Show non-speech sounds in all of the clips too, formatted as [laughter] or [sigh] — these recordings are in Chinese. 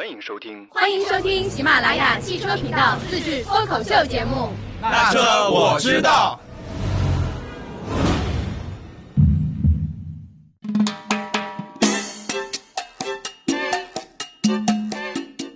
欢迎收听，欢迎收听喜马拉雅汽车频道自制脱口秀节目。那车我知道。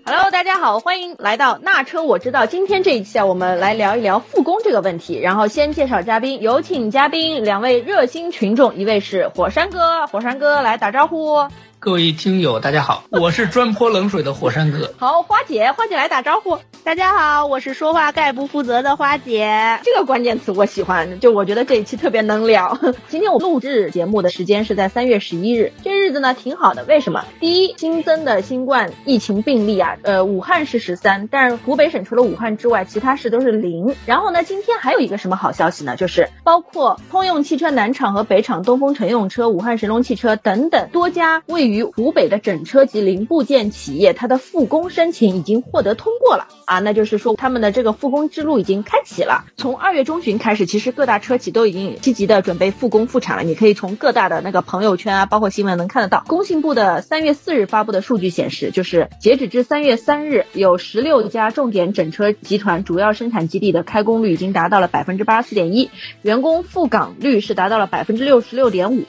Hello，大家好，欢迎来到那车我知道。今天这一期啊，我们来聊一聊复工这个问题。然后先介绍嘉宾，有请嘉宾两位热心群众，一位是火山哥，火山哥来打招呼。各位听友，大家好，[laughs] 我是专泼冷水的火山哥。好，花姐，花姐来打招呼。大家好，我是说话概不负责的花姐。这个关键词我喜欢，就我觉得这一期特别能聊。[laughs] 今天我录制节目的时间是在三月十一日，这日子呢挺好的。为什么？第一，新增的新冠疫情病例啊，呃，武汉是十三，但是湖北省除了武汉之外，其他市都是零。然后呢，今天还有一个什么好消息呢？就是包括通用汽车南厂和北厂、东风乘用车、武汉神龙汽车等等多家位于于湖北的整车及零部件企业，它的复工申请已经获得通过了啊，那就是说他们的这个复工之路已经开启了。从二月中旬开始，其实各大车企都已经积极的准备复工复产了。你可以从各大的那个朋友圈啊，包括新闻能看得到。工信部的三月四日发布的数据显示，就是截止至三月三日，有十六家重点整车集团主要生产基地的开工率已经达到了百分之八十四点一，员工复岗率是达到了百分之六十六点五。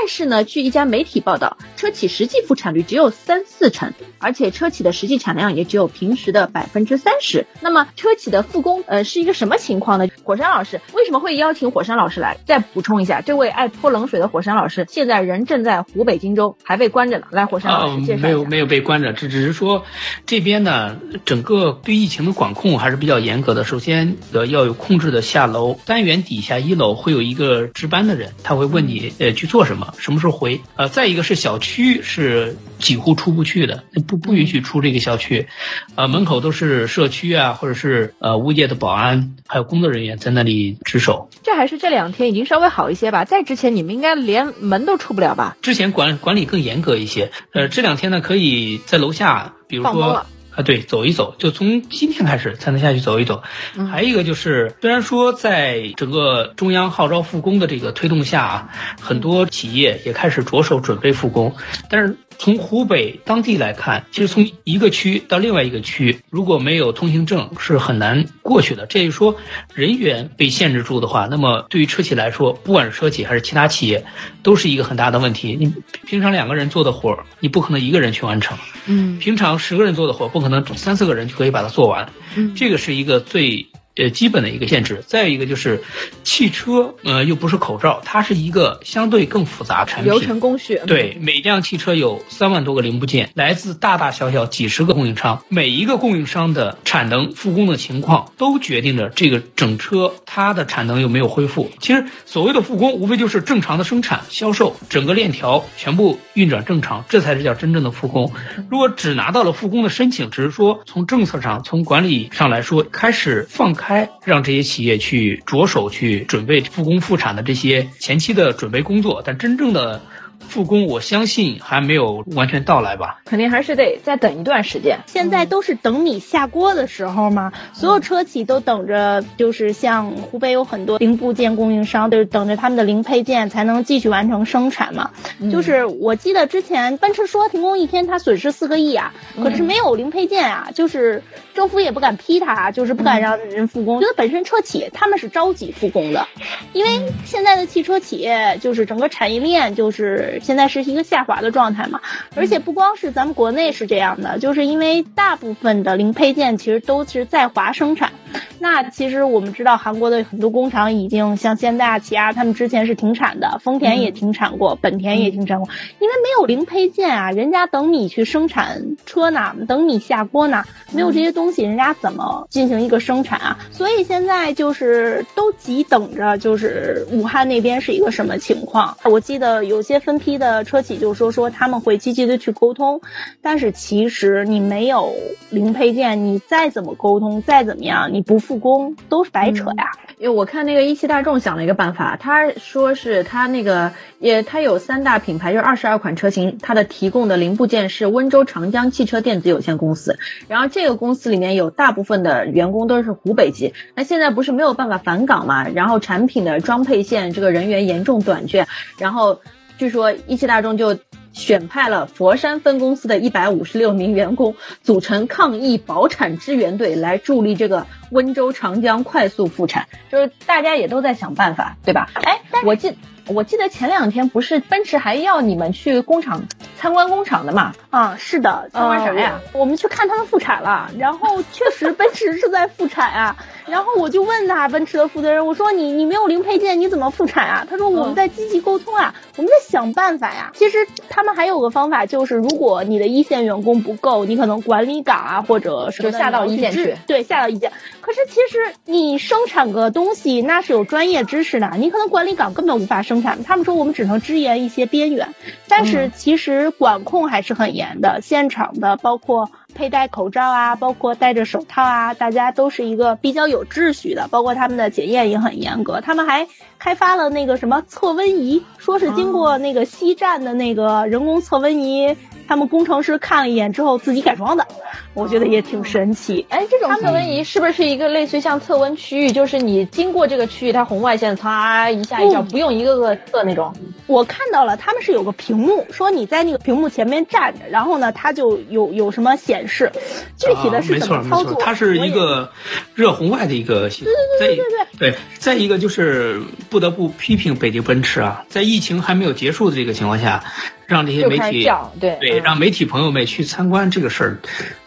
但是呢，据一家媒体报道，车企实际复产率只有三四成，而且车企的实际产量也只有平时的百分之三十。那么车企的复工，呃，是一个什么情况呢？火山老师为什么会邀请火山老师来？再补充一下，这位爱泼冷水的火山老师，现在人正在湖北荆州，还被关着呢。来，火山老师介绍一下。没有没有被关着，只只是说这边呢，整个对疫情的管控还是比较严格的。首先呃要有控制的下楼，单元底下一楼会有一个值班的人，他会问你呃去做什么，什么时候回。呃，再一个是小区是几乎出不去的，不不允许出这个小区，呃，门口都是社区啊，或者是呃物业的保安，还有工作人员在那里值守。这还是这两天已经稍微好一些吧？在之前你们应该连门都出不了吧？之前管管理更严格一些，呃，这两天呢可以在楼下，比如说。啊，对，走一走，就从今天开始才能下去走一走。嗯还有一个就是，虽然说在整个中央号召复工的这个推动下啊，很多企业也开始着手准备复工，但是从湖北当地来看，其实从一个区到另外一个区，如果没有通行证是很难过去的。这就是说，人员被限制住的话，那么对于车企来说，不管是车企还是其他企业，都是一个很大的问题。你平常两个人做的活儿，你不可能一个人去完成。嗯平常十个人做的活，不可能三四个人就可以把它做完。嗯这个是一个最呃基本的一个限制。再一个就是，汽车呃又不是口罩，它是一个相对更复杂的产品。流程工序。嗯对，每辆汽车有三万多个零部件，来自大大小小几十个供应商，每一个供应商的产能、复工的情况，都决定着这个整车它的产能有没有恢复。其实所谓的复工，无非就是正常的生产、销售，整个链条全部运转正常，这才是叫真正的复工。如果只拿到了复工的申请，只是说从政策上、从管理上来说，开始放开，开让这些企业去着手去准备复工复产的这些前期的准备工作，但真正的。复工，我相信还没有完全到来吧。肯定还是得再等一段时间。现在都是等米下锅的时候嘛，所有车企都等着，就是像湖北有很多零部件供应商，就是等着他们的零配件才能继续完成生产嘛。就是我记得之前奔驰说停工一天，它损失四个亿啊，可是没有零配件啊，就是政府也不敢批它，就是不敢让人复工。觉得本身车企他们是着急复工的，因为现在的汽车企业就是整个产业链就是。现在是一个下滑的状态嘛，而且不光是咱们国内是这样的，就是因为大部分的零配件其实都是在华生产。那其实我们知道，韩国的很多工厂已经像现代、起亚，他们之前是停产的，丰田也停产过，本田也停产过，因为没有零配件啊，人家等你去生产车呢，等你下锅呢，没有这些东西，人家怎么进行一个生产啊？所以现在就是都急等着，就是武汉那边是一个什么情况？我记得有些分批的车企就说说他们会积极的去沟通，但是其实你没有零配件，你再怎么沟通，再怎么样，你不复工都是白扯呀。因为我看那个一汽大众想了一个办法，他说是他那个也他有三大品牌，就是二十二款车型，它的提供的零部件是温州长江汽车电子有限公司，然后这个公司里面有大部分的员工都是湖北籍，那现在不是没有办法返岗嘛，然后产品的装配线这个人员严重短缺，然后据说一汽大众就选派了佛山分公司的一百五十六名员工，组成抗疫保产支援队，来助力这个温州长江快速复产。就是大家也都在想办法，对吧？哎，我记。我记得前两天不是奔驰还要你们去工厂参观工厂的嘛？啊，是的，参观啥呀？我们去看他们复产了，然后确实 [laughs] 奔驰是在复产啊。然后我就问他奔驰的负责人，我说你你没有零配件，你怎么复产啊？他说我们在积极沟通啊，我们在想办法呀。其实他们还有个方法，就是如果你的一线员工不够，你可能管理岗啊或者什么下到一线去，对，下到一线。可是其实你生产个东西那是有专业知识的，你可能管理岗根本无法生产。他们说我们只能支援一些边缘，但是其实管控还是很严的，现场的包括。佩戴口罩啊，包括戴着手套啊，大家都是一个比较有秩序的，包括他们的检验也很严格。他们还开发了那个什么测温仪，说是经过那个西站的那个人工测温仪。他们工程师看了一眼之后自己改装的，我觉得也挺神奇。哎，这种测温仪是不是一个类似于像测温区域？就是你经过这个区域，它红外线擦一下一下，不用一个个测那种。我看到了，他们是有个屏幕，说你在那个屏幕前面站着，然后呢，它就有有什么显示。具体的是怎么操作？它是一个热红外的一个系统。对对对对对对。再一个就是不得不批评北京奔驰啊，在疫情还没有结束的这个情况下。让这些媒体对对，让媒体朋友们去参观这个事儿，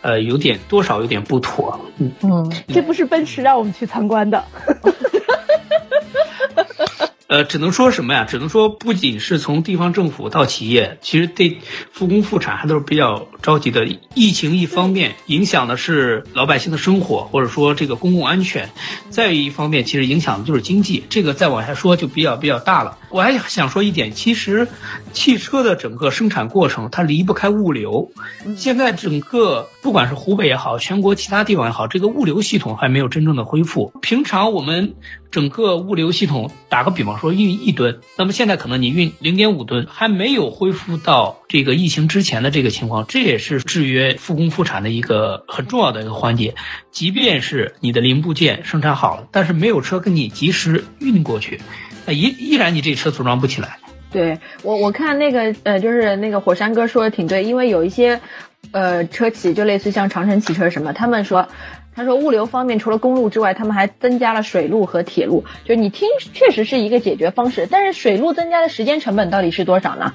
呃，有点多少有点不妥。嗯嗯，这不是奔驰让我们去参观的。呃，只能说什么呀？只能说，不仅是从地方政府到企业，其实对复工复产还都是比较着急的。疫情一方面影响的是老百姓的生活，或者说这个公共安全；再一方面，其实影响的就是经济。这个再往下说就比较比较大了。我还想说一点，其实汽车的整个生产过程它离不开物流。现在整个不管是湖北也好，全国其他地方也好，这个物流系统还没有真正的恢复。平常我们。整个物流系统，打个比方说运一吨，那么现在可能你运零点五吨，还没有恢复到这个疫情之前的这个情况，这也是制约复工复产的一个很重要的一个环节。即便是你的零部件生产好了，但是没有车给你及时运过去，那依依然你这车组装不起来。对我我看那个呃，就是那个火山哥说的挺对，因为有一些呃车企，就类似像长城汽车什么，他们说。他说，物流方面除了公路之外，他们还增加了水路和铁路。就你听，确实是一个解决方式。但是水路增加的时间成本到底是多少呢？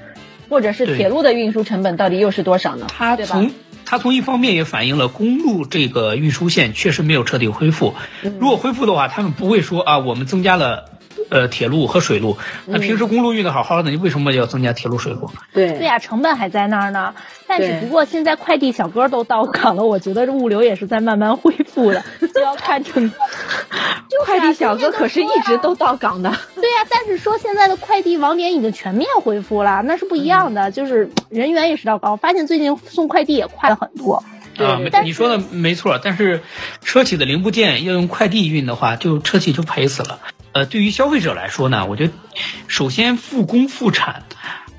或者是铁路的运输成本到底又是多少呢？它从它从一方面也反映了公路这个运输线确实没有彻底恢复。如果恢复的话，他们不会说啊，我们增加了。呃，铁路和水路，那平时公路运的好好的，你为什么要增加铁路水路？对对呀，成本还在那儿呢。但只不过现在快递小哥都到岗了，我觉得这物流也是在慢慢恢复的，[laughs] 就要看成。快递小哥可是一直都到岗的。对呀，但是说现在的快递网点已经全面恢复了，那是不一样的，就是人员也是到岗。我发现最近送快递也快了很多。啊，你说的没错，但是车企的零部件要用快递运的话，就车企就赔死了。呃，对于消费者来说呢，我觉得，首先复工复产，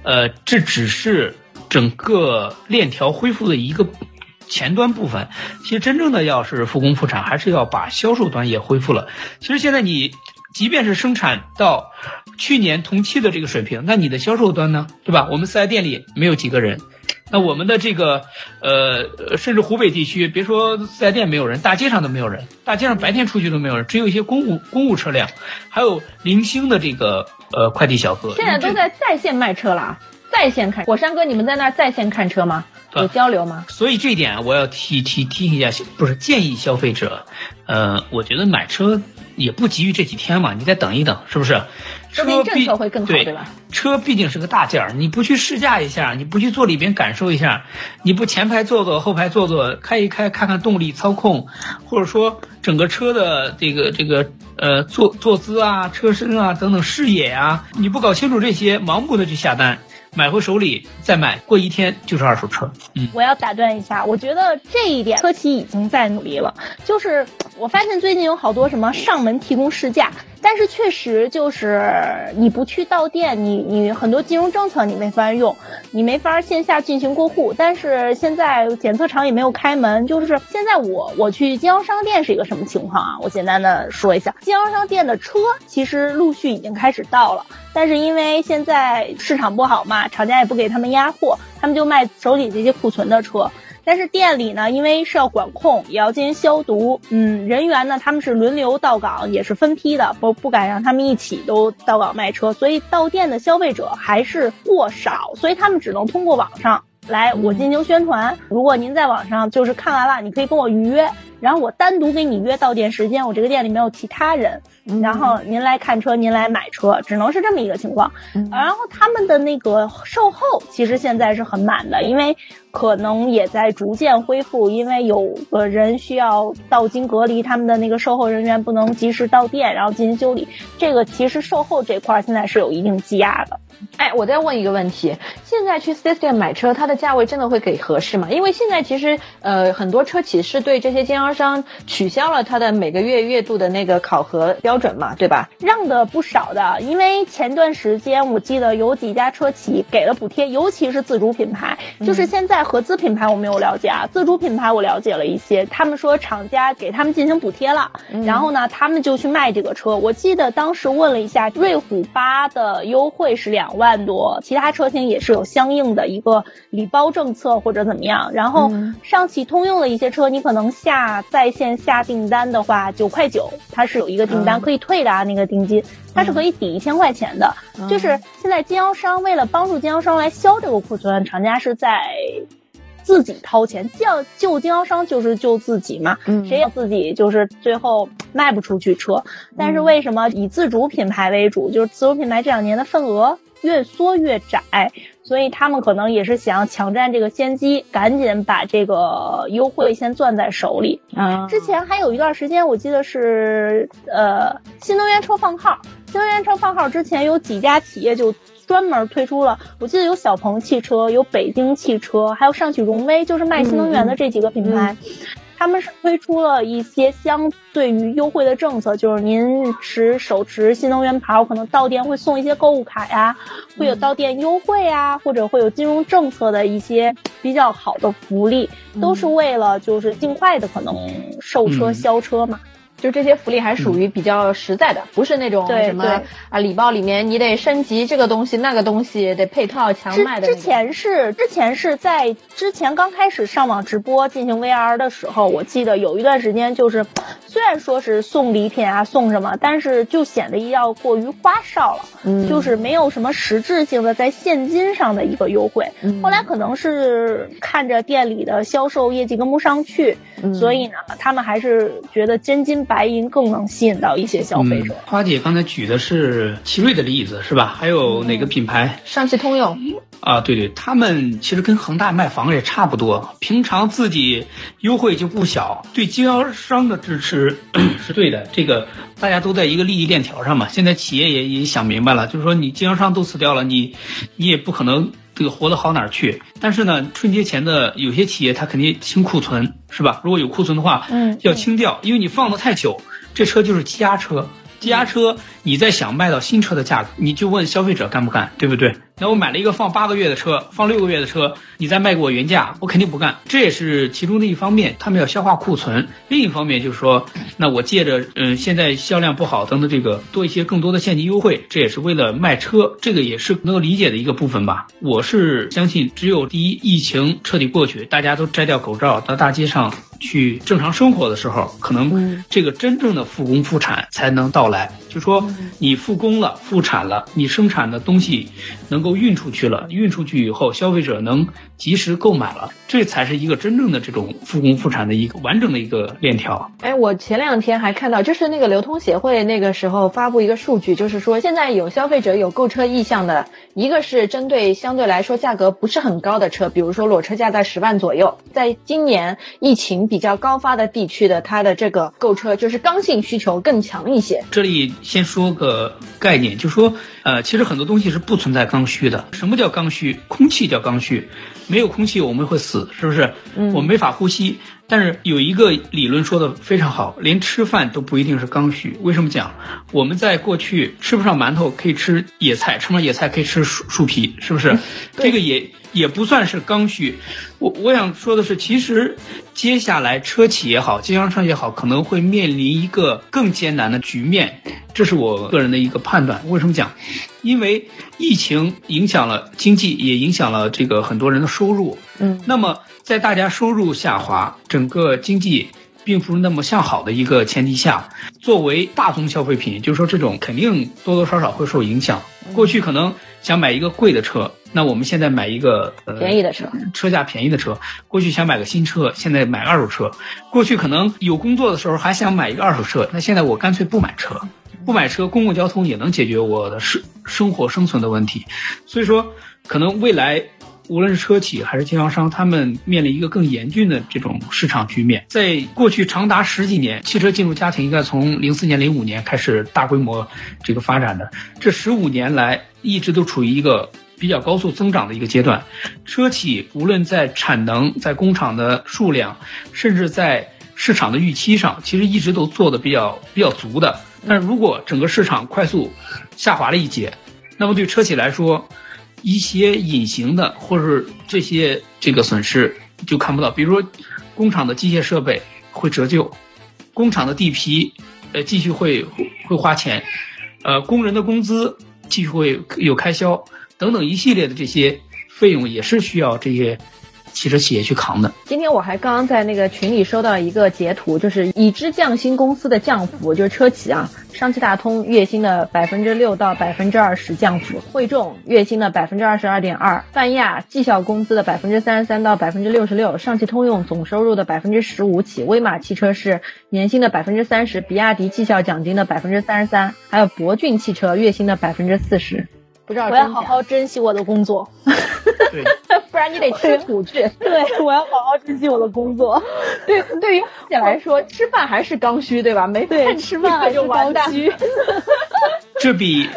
呃，这只是整个链条恢复的一个前端部分。其实真正的要是复工复产，还是要把销售端也恢复了。其实现在你即便是生产到去年同期的这个水平，那你的销售端呢，对吧？我们四 S 店里没有几个人。那我们的这个，呃，甚至湖北地区，别说四 S 店没有人，大街上都没有人，大街上白天出去都没有人，只有一些公务公务车辆，还有零星的这个呃快递小哥。现在都在在线卖车了，在线看。火山哥，你们在那儿在线看车吗？有交流吗？所以这一点我要提提提醒一下，不是建议消费者，呃，我觉得买车也不急于这几天嘛，你再等一等，是不是？说明政策会更好，对吧？车毕竟是个大件儿，你不去试驾一下，你不去坐里边感受一下，你不前排坐坐，后排坐坐，开一开，看看动力、操控，或者说整个车的这个这个呃坐坐姿啊、车身啊等等视野啊，你不搞清楚这些，盲目的去下单。买回手里再买，过一天就是二手车。嗯，我要打断一下，我觉得这一点车企已经在努力了。就是我发现最近有好多什么上门提供试驾，但是确实就是你不去到店，你你很多金融政策你没法用，你没法线下进行过户。但是现在检测厂也没有开门，就是现在我我去经销商店是一个什么情况啊？我简单的说一下，经销商店的车其实陆续已经开始到了，但是因为现在市场不好嘛，厂家也不给他们压货，他们就卖手里这些库存的车。但是店里呢，因为是要管控，也要进行消毒，嗯，人员呢他们是轮流到岗，也是分批的，不不敢让他们一起都到岗卖车，所以到店的消费者还是过少，所以他们只能通过网上来我进行宣传。如果您在网上就是看完了，你可以跟我预约。然后我单独给你约到店时间，我这个店里没有其他人，然后您来看车，您来买车，只能是这么一个情况。然后他们的那个售后其实现在是很满的，因为可能也在逐渐恢复，因为有个人需要到京隔离，他们的那个售后人员不能及时到店，然后进行修理。这个其实售后这块现在是有一定积压的。哎，我再问一个问题，现在去四 S 店买车，它的价位真的会给合适吗？因为现在其实呃很多车企是对这些经销商取消了他的每个月月度的那个考核标准嘛，对吧？让的不少的，因为前段时间我记得有几家车企给了补贴，尤其是自主品牌，就是现在合资品牌我没有了解啊，自主品牌我了解了一些，他们说厂家给他们进行补贴了，然后呢，他们就去卖这个车。我记得当时问了一下，瑞虎八的优惠是两万多，其他车型也是有相应的一个礼包政策或者怎么样。然后上汽通用的一些车，你可能下。在线下订单的话，九块九，它是有一个订单可以退的啊，那个定金，它是可以抵一千块钱的。就是现在经销商为了帮助经销商来销这个库存，厂家是在自己掏钱，叫救经销商就是救自己嘛，谁也自己就是最后卖不出去车。但是为什么以自主品牌为主？就是自主品牌这两年的份额越缩越窄。所以他们可能也是想抢占这个先机，赶紧把这个优惠先攥在手里。啊，之前还有一段时间，我记得是呃新能源车放号，新能源车放号之前有几家企业就专门推出了，我记得有小鹏汽车、有北京汽车，还有上汽荣威，就是卖新能源的这几个品牌。他们是推出了一些相对于优惠的政策，就是您持手持新能源牌，我可能到店会送一些购物卡呀，会有到店优惠啊，或者会有金融政策的一些比较好的福利，都是为了就是尽快的可能售车销车嘛。就这些福利还属于比较实在的，不是那种什么啊礼包里面你得升级这个东西那个东西得配套强卖的。之前是之前是在之前刚开始上网直播进行 VR 的时候，我记得有一段时间就是虽然说是送礼品啊送什么，但是就显得要过于花哨了，嗯，就是没有什么实质性的在现金上的一个优惠。后来可能是看着店里的销售业绩跟不上去，所以呢，他们还是觉得真金。白银更能吸引到一些消费者。花姐刚才举的是奇瑞的例子是吧？还有哪个品牌？上汽通用。啊，对对，他们其实跟恒大卖房也差不多，平常自己优惠就不小，对经销商的支持 [clears throat] 是对的。这个大家都在一个利益链条上嘛。现在企业也也想明白了，就是说你经销商都死掉了，你你也不可能这个活得好哪儿去。但是呢，春节前的有些企业他肯定清库存。是吧？如果有库存的话，嗯，要清掉，因为你放的太久，这车就是积压车。积压车，你再想卖到新车的价格，你就问消费者干不干，对不对？那我买了一个放八个月的车，放六个月的车，你再卖给我原价，我肯定不干。这也是其中的一方面，他们要消化库存。另一方面就是说，那我借着嗯现在销量不好等等这个多一些更多的现金优惠，这也是为了卖车，这个也是能够理解的一个部分吧。我是相信，只有第一疫情彻底过去，大家都摘掉口罩到大街上。去正常生活的时候，可能这个真正的复工复产才能到来。就说你复工了、复产了，你生产的东西能够运出去了，运出去以后，消费者能及时购买了，这才是一个真正的这种复工复产的一个完整的一个链条。哎，我前两天还看到，就是那个流通协会那个时候发布一个数据，就是说现在有消费者有购车意向的，一个是针对相对来说价格不是很高的车，比如说裸车价在十万左右，在今年疫情比较高发的地区的，它的这个购车就是刚性需求更强一些。这里。先说个概念，就说，呃，其实很多东西是不存在刚需的。什么叫刚需？空气叫刚需，没有空气我们会死，是不是？嗯，我们没法呼吸。但是有一个理论说的非常好，连吃饭都不一定是刚需。为什么讲？我们在过去吃不上馒头可以吃野菜，吃不上野菜可以吃树树皮，是不是？这个也也不算是刚需。我我想说的是，其实接下来车企也好，经销商也好，可能会面临一个更艰难的局面，这是我个人的一个判断。为什么讲？因为疫情影响了经济，也影响了这个很多人的收入。嗯，那么在大家收入下滑，整个经济并不是那么向好的一个前提下，作为大宗消费品，就是说这种肯定多多少少会受影响。过去可能想买一个贵的车，那我们现在买一个呃便宜的车，车价便宜的车。过去想买个新车，现在买二手车。过去可能有工作的时候还想买一个二手车，那现在我干脆不买车，不买车，公共交通也能解决我的生生活生存的问题。所以说，可能未来。无论是车企还是经销商，他们面临一个更严峻的这种市场局面。在过去长达十几年，汽车进入家庭应该从零四年、零五年开始大规模这个发展的，这十五年来一直都处于一个比较高速增长的一个阶段。车企无论在产能、在工厂的数量，甚至在市场的预期上，其实一直都做的比较比较足的。但如果整个市场快速下滑了一截，那么对车企来说，一些隐形的或者这些这个损失就看不到，比如说工厂的机械设备会折旧，工厂的地皮呃继续会会花钱，呃工人的工资继续会有开销等等一系列的这些费用也是需要这些汽车企业去扛的。今天我还刚刚在那个群里收到一个截图，就是已知降薪公司的降幅，就是车企啊，上汽大通月薪的百分之六到百分之二十降幅，汇众月薪的百分之二十二点二，泛亚绩效工资的百分之三十三到百分之六十六，上汽通用总收入的百分之十五起，威马汽车是年薪的百分之三十，比亚迪绩效奖金的百分之三十三，还有博骏汽车月薪的百分之四十。不知道我要好好珍惜我的工作。[laughs] 对，[laughs] 不然你得吃土去。[laughs] 对，我要好好珍惜我的工作。对，对于姐来说，[laughs] 吃饭还是刚需，对吧？没对，饭吃饭还就完蛋。这比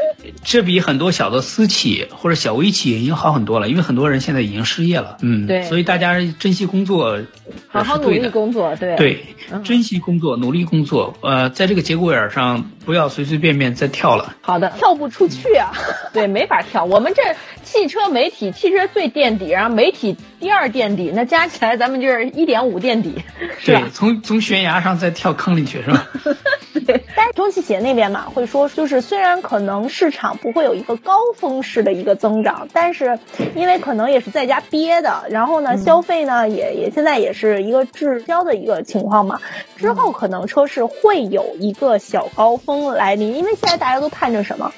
这比很多小的私企或者小微企业已经好很多了，因为很多人现在已经失业了。嗯，对，所以大家珍惜工作，好好努力工作，对对，珍惜工作，努力工作。呃，在这个节骨眼上，不要随随便便再跳了。好的，跳不出去啊。对，没法跳。我们这汽车媒体，汽车最垫底，然后媒体第二垫底，那加起来咱们就是一点五垫底，是吧？对，从从悬崖上再跳坑里去，是吧？[laughs] 对。[laughs] 但是中汽协那边嘛，会说，就是虽然可能市场不会有一个高峰式的一个增长，但是因为可能也是在家憋的，然后呢，消费呢也也现在也是一个滞销的一个情况嘛，之后可能车市会有一个小高峰来临，因为现在大家都盼着什么？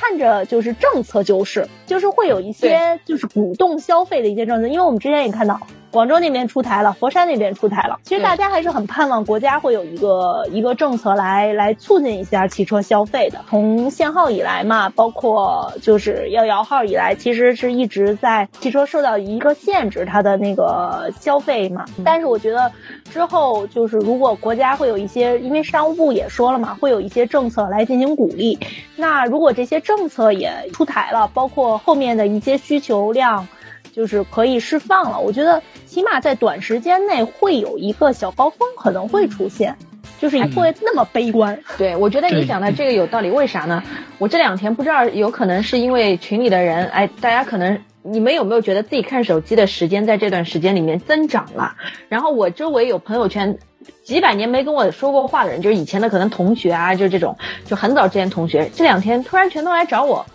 盼着就是政策救市，就是会有一些就是鼓动消费的一些政策，因为我们之前也看到广州那边出台了，佛山那边出台了，其实大家还是很盼望国家会有一个一个政策来来促进一下汽车消费的。从限号以来嘛，包括就是要摇号以来，其实是一直在汽车受到一个限制它的那个消费嘛。但是我觉得之后就是如果国家会有一些，因为商务部也说了嘛，会有一些政策来进行鼓励。那如果这些政策也出台了，包括后面的一些需求量，就是可以释放了。我觉得起码在短时间内会有一个小高峰可能会出现，就是也不会那么悲观。对，我觉得你讲的这个有道理。为啥呢？我这两天不知道，有可能是因为群里的人，哎，大家可能你们有没有觉得自己看手机的时间在这段时间里面增长了？然后我周围有朋友圈。几百年没跟我说过话的人，就是以前的可能同学啊，就这种，就很早之前同学，这两天突然全都来找我，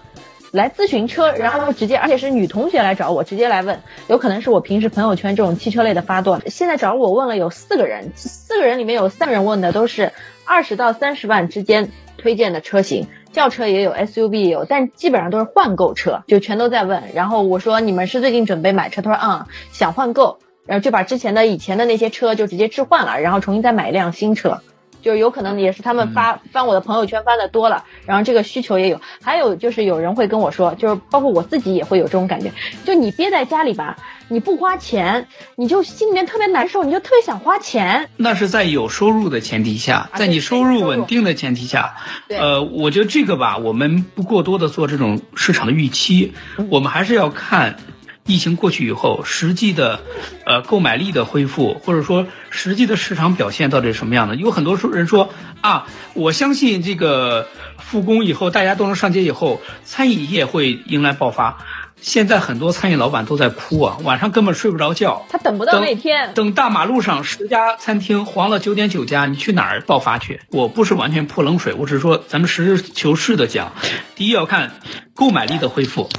来咨询车，然后直接，而且是女同学来找我，直接来问，有可能是我平时朋友圈这种汽车类的发段，现在找我问了有四个人，四个人里面有三个人问的都是二十到三十万之间推荐的车型，轿车也有，SUV 也有，但基本上都是换购车，就全都在问。然后我说你们是最近准备买车？他说嗯，想换购。然后就把之前的以前的那些车就直接置换了，然后重新再买一辆新车，就是有可能也是他们发翻我的朋友圈翻的多了，然后这个需求也有。还有就是有人会跟我说，就是包括我自己也会有这种感觉，就你憋在家里吧，你不花钱，你就心里面特别难受，你就特别想花钱。那是在有收入的前提下，在你收入稳定的前提下，呃，我觉得这个吧，我们不过多的做这种市场的预期，我们还是要看。疫情过去以后实际的，呃，购买力的恢复，或者说实际的市场表现到底是什么样的？有很多人说啊，我相信这个复工以后，大家都能上街以后，餐饮业会迎来爆发。现在很多餐饮老板都在哭啊，晚上根本睡不着觉。他等不到那天，等大马路上十家餐厅黄了九点九家，你去哪儿爆发去？我不是完全泼冷水，我只是说咱们实事求是的讲，第一要看购买力的恢复，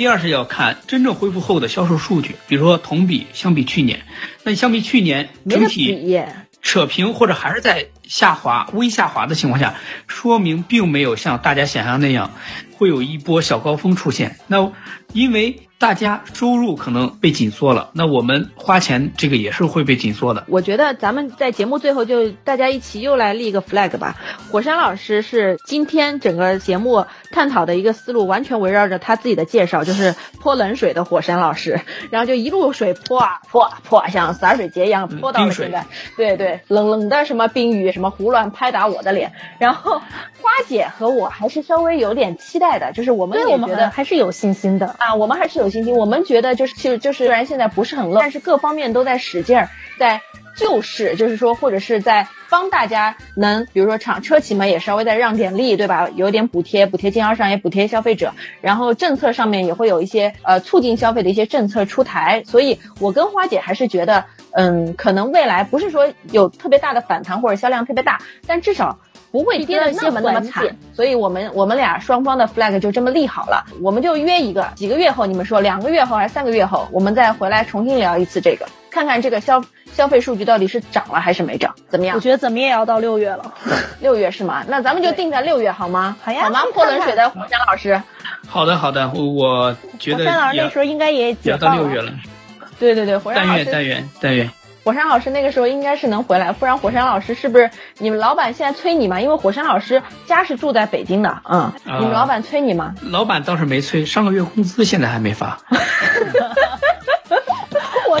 第二是要看真正恢复后的销售数据，比如说同比相比去年，那相比去年整体扯平或者还是在下滑、微下滑的情况下，说明并没有像大家想象那样。会有一波小高峰出现，那因为大家收入可能被紧缩了，那我们花钱这个也是会被紧缩的。我觉得咱们在节目最后就大家一起又来立一个 flag 吧。火山老师是今天整个节目探讨的一个思路，完全围绕着他自己的介绍，就是泼冷水的火山老师，[laughs] 然后就一路水泼啊泼啊泼，像洒水节一样泼到了现在。对对，冷冷的什么冰雨，什么胡乱拍打我的脸。然后花姐和我还是稍微有点期待。的，就是我们也觉得还是有信心的啊，我们还是有信心。我们觉得就是其实就是虽然现在不是很冷，但是各方面都在使劲儿，在救市，就是说或者是在帮大家能，比如说厂车企们也稍微再让点力，对吧？有点补贴，补贴经销商也补贴消费者，然后政策上面也会有一些呃促进消费的一些政策出台。所以我跟花姐还是觉得，嗯，可能未来不是说有特别大的反弹或者销量特别大，但至少。不会跌的那么那么惨，所以我们我们俩双方的 flag 就这么立好了，我们就约一个几个月后，你们说两个月后还是三个月后，我们再回来重新聊一次这个，看看这个消消费数据到底是涨了还是没涨，怎么样？我觉得怎么也要到六月了，[laughs] 六月是吗？那咱们就定在六月好吗？好呀，好吗？泼冷水的火山老师，好的好的，我觉得火山老师那时候应该也要到六月了，对对对，火山老师，但愿但愿但愿。火山老师那个时候应该是能回来，不然火山老师是不是你们老板现在催你吗？因为火山老师家是住在北京的，嗯，你们老板催你吗？老板倒是没催，上个月工资现在还没发。[laughs]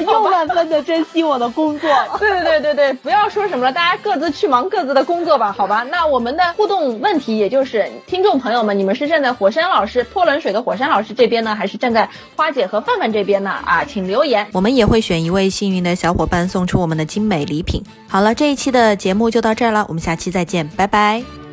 我又万分的珍惜我的工作 [laughs] 了。对对对对对，不要说什么了，大家各自去忙各自的工作吧，好吧？那我们的互动问题，也就是听众朋友们，你们是站在火山老师泼冷水的火山老师这边呢，还是站在花姐和范范这边呢？啊，请留言，我们也会选一位幸运的小伙伴送出我们的精美礼品。好了，这一期的节目就到这儿了，我们下期再见，拜拜。